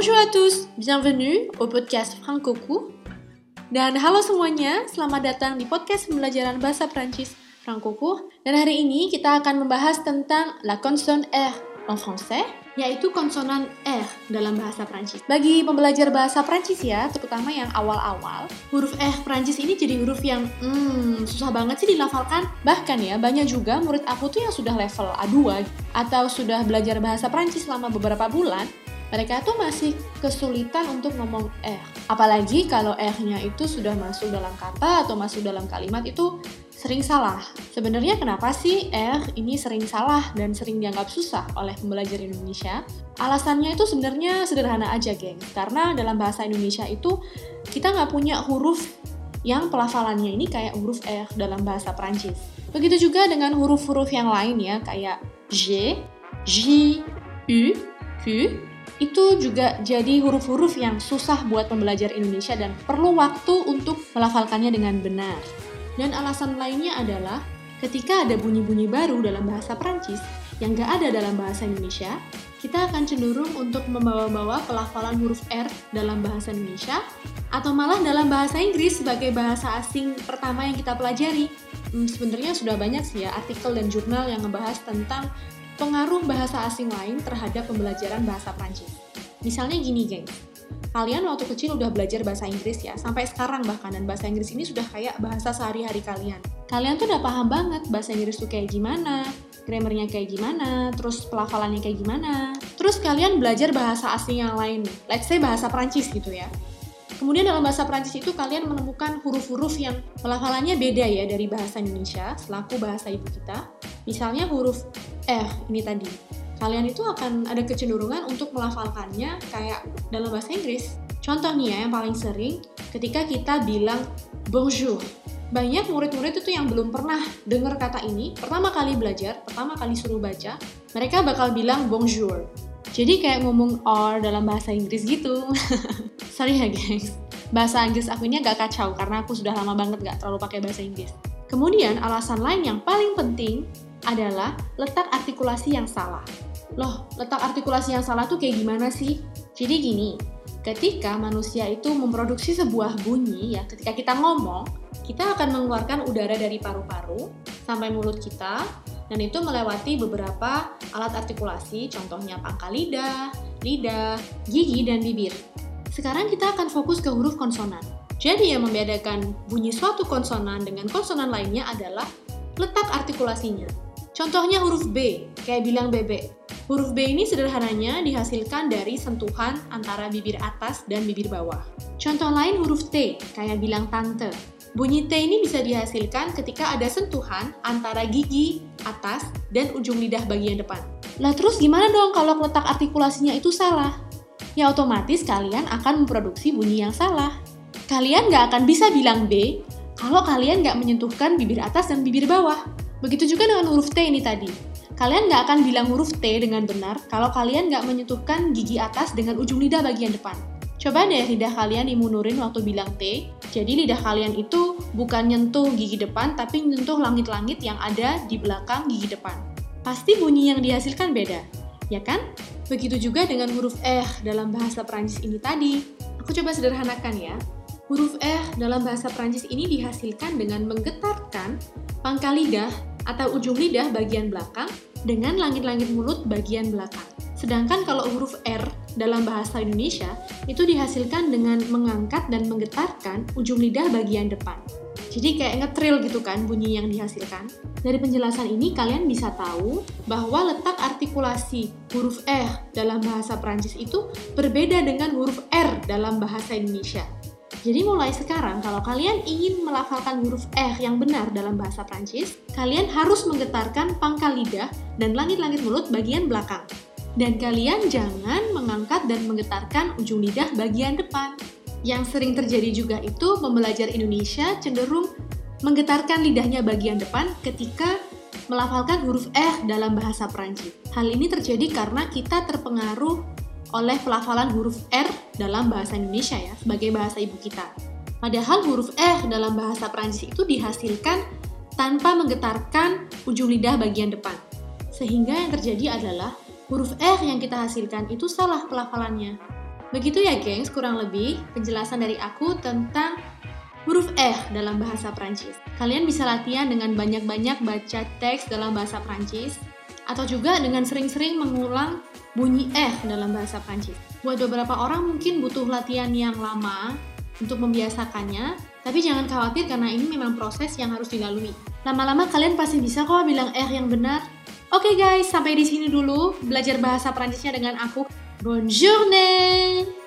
Bonjour à tous, bienvenue au podcast Franco Court. Dan halo semuanya, selamat datang di podcast pembelajaran bahasa Prancis Franco Court. Dan hari ini kita akan membahas tentang la consonne R en français, yaitu konsonan R dalam bahasa Prancis. Bagi pembelajar bahasa Prancis ya, terutama yang awal-awal, huruf R Prancis ini jadi huruf yang hmm, susah banget sih dilafalkan. Bahkan ya, banyak juga murid aku tuh yang sudah level A2 atau sudah belajar bahasa Prancis selama beberapa bulan, mereka tuh masih kesulitan untuk ngomong R. Apalagi kalau R-nya itu sudah masuk dalam kata atau masuk dalam kalimat itu sering salah. Sebenarnya kenapa sih R ini sering salah dan sering dianggap susah oleh pembelajar Indonesia? Alasannya itu sebenarnya sederhana aja, geng. Karena dalam bahasa Indonesia itu kita nggak punya huruf yang pelafalannya ini kayak huruf R dalam bahasa Prancis. Begitu juga dengan huruf-huruf yang lain ya, kayak J, J, U, Q, itu juga jadi huruf-huruf yang susah buat pembelajar Indonesia dan perlu waktu untuk melafalkannya dengan benar. Dan alasan lainnya adalah ketika ada bunyi-bunyi baru dalam bahasa Prancis yang gak ada dalam bahasa Indonesia, kita akan cenderung untuk membawa-bawa pelafalan huruf R dalam bahasa Indonesia atau malah dalam bahasa Inggris sebagai bahasa asing pertama yang kita pelajari. Hmm, sebenarnya sudah banyak sih ya artikel dan jurnal yang membahas tentang pengaruh bahasa asing lain terhadap pembelajaran bahasa Prancis. Misalnya gini, geng. Kalian waktu kecil udah belajar bahasa Inggris ya, sampai sekarang bahkan, dan bahasa Inggris ini sudah kayak bahasa sehari-hari kalian. Kalian tuh udah paham banget bahasa Inggris tuh kayak gimana, grammarnya kayak gimana, terus pelafalannya kayak gimana. Terus kalian belajar bahasa asing yang lain, let's say bahasa Prancis gitu ya. Kemudian dalam bahasa Prancis itu kalian menemukan huruf-huruf yang pelafalannya beda ya dari bahasa Indonesia selaku bahasa ibu kita. Misalnya huruf R ini tadi. Kalian itu akan ada kecenderungan untuk melafalkannya kayak dalam bahasa Inggris. Contoh nih ya yang paling sering ketika kita bilang bonjour. Banyak murid-murid itu yang belum pernah dengar kata ini, pertama kali belajar, pertama kali suruh baca, mereka bakal bilang bonjour. Jadi kayak ngomong or dalam bahasa Inggris gitu. Sorry ya guys. Bahasa Inggris aku ini agak kacau karena aku sudah lama banget gak terlalu pakai bahasa Inggris. Kemudian alasan lain yang paling penting adalah letak artikulasi yang salah. Loh, letak artikulasi yang salah tuh kayak gimana sih? Jadi gini, ketika manusia itu memproduksi sebuah bunyi ya, ketika kita ngomong, kita akan mengeluarkan udara dari paru-paru sampai mulut kita dan itu melewati beberapa alat artikulasi, contohnya pangkal lidah, lidah, gigi, dan bibir. Sekarang kita akan fokus ke huruf konsonan. Jadi yang membedakan bunyi suatu konsonan dengan konsonan lainnya adalah letak artikulasinya. Contohnya huruf B, kayak bilang bebek. Huruf B ini sederhananya dihasilkan dari sentuhan antara bibir atas dan bibir bawah. Contoh lain huruf T, kayak bilang tante. Bunyi T ini bisa dihasilkan ketika ada sentuhan antara gigi atas dan ujung lidah bagian depan. Lah terus gimana dong kalau letak artikulasinya itu salah? Ya otomatis kalian akan memproduksi bunyi yang salah. Kalian nggak akan bisa bilang B kalau kalian nggak menyentuhkan bibir atas dan bibir bawah. Begitu juga dengan huruf T ini tadi. Kalian nggak akan bilang huruf T dengan benar kalau kalian nggak menyentuhkan gigi atas dengan ujung lidah bagian depan. Coba deh lidah kalian dimunurin waktu bilang T. Jadi lidah kalian itu bukan nyentuh gigi depan, tapi nyentuh langit-langit yang ada di belakang gigi depan. Pasti bunyi yang dihasilkan beda, ya kan? Begitu juga dengan huruf E dalam bahasa Prancis ini tadi. Aku coba sederhanakan ya. Huruf E dalam bahasa Prancis ini dihasilkan dengan menggetarkan pangkal lidah atau ujung lidah bagian belakang dengan langit-langit mulut bagian belakang. Sedangkan kalau huruf R dalam bahasa Indonesia itu dihasilkan dengan mengangkat dan menggetarkan ujung lidah bagian depan. Jadi kayak ngetril gitu kan bunyi yang dihasilkan. Dari penjelasan ini kalian bisa tahu bahwa letak artikulasi huruf R dalam bahasa Prancis itu berbeda dengan huruf R dalam bahasa Indonesia. Jadi mulai sekarang kalau kalian ingin melafalkan huruf R yang benar dalam bahasa Prancis, kalian harus menggetarkan pangkal lidah dan langit-langit mulut bagian belakang. Dan kalian jangan mengangkat dan menggetarkan ujung lidah bagian depan. Yang sering terjadi juga itu pembelajar Indonesia cenderung menggetarkan lidahnya bagian depan ketika melafalkan huruf R dalam bahasa Perancis. Hal ini terjadi karena kita terpengaruh oleh pelafalan huruf R dalam bahasa Indonesia ya, sebagai bahasa ibu kita. Padahal huruf R dalam bahasa Perancis itu dihasilkan tanpa menggetarkan ujung lidah bagian depan. Sehingga yang terjadi adalah huruf R yang kita hasilkan itu salah pelafalannya. Begitu ya gengs, kurang lebih penjelasan dari aku tentang huruf R dalam bahasa Prancis. Kalian bisa latihan dengan banyak-banyak baca teks dalam bahasa Prancis atau juga dengan sering-sering mengulang bunyi R dalam bahasa Prancis. Buat beberapa orang mungkin butuh latihan yang lama untuk membiasakannya, tapi jangan khawatir karena ini memang proses yang harus dilalui. Lama-lama kalian pasti bisa kok bilang R yang benar. Oke okay guys, sampai di sini dulu belajar bahasa Prancisnya dengan aku. Bonne journée